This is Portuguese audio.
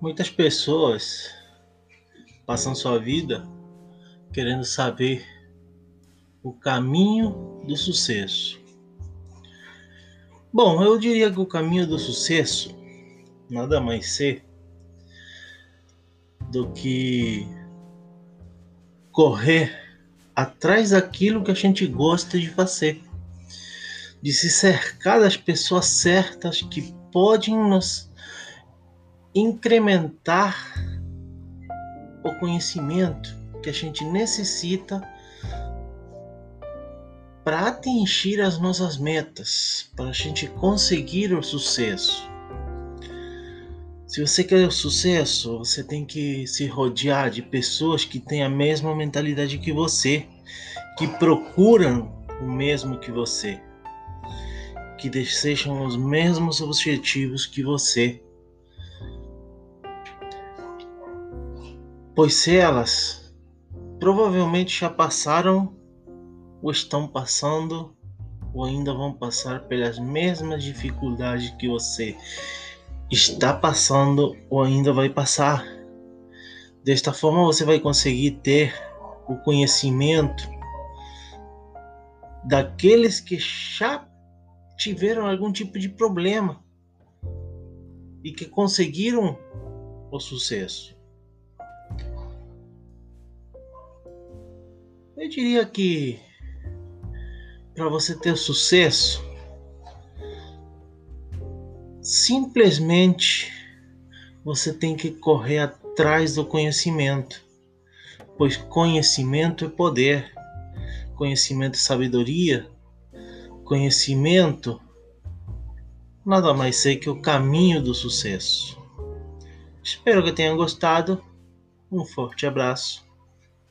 Muitas pessoas passam sua vida querendo saber o caminho do sucesso. Bom, eu diria que o caminho do sucesso nada mais ser do que correr atrás daquilo que a gente gosta de fazer, de se cercar das pessoas certas que podem nos incrementar o conhecimento que a gente necessita para atingir as nossas metas, para a gente conseguir o sucesso. Se você quer o sucesso, você tem que se rodear de pessoas que têm a mesma mentalidade que você, que procuram o mesmo que você, que desejam os mesmos objetivos que você. Pois se elas provavelmente já passaram ou estão passando ou ainda vão passar pelas mesmas dificuldades que você está passando ou ainda vai passar. Desta forma você vai conseguir ter o conhecimento daqueles que já tiveram algum tipo de problema e que conseguiram o sucesso. Eu diria que para você ter sucesso, simplesmente você tem que correr atrás do conhecimento, pois conhecimento é poder, conhecimento é sabedoria, conhecimento nada mais sei que o caminho do sucesso. Espero que tenham gostado. Um forte abraço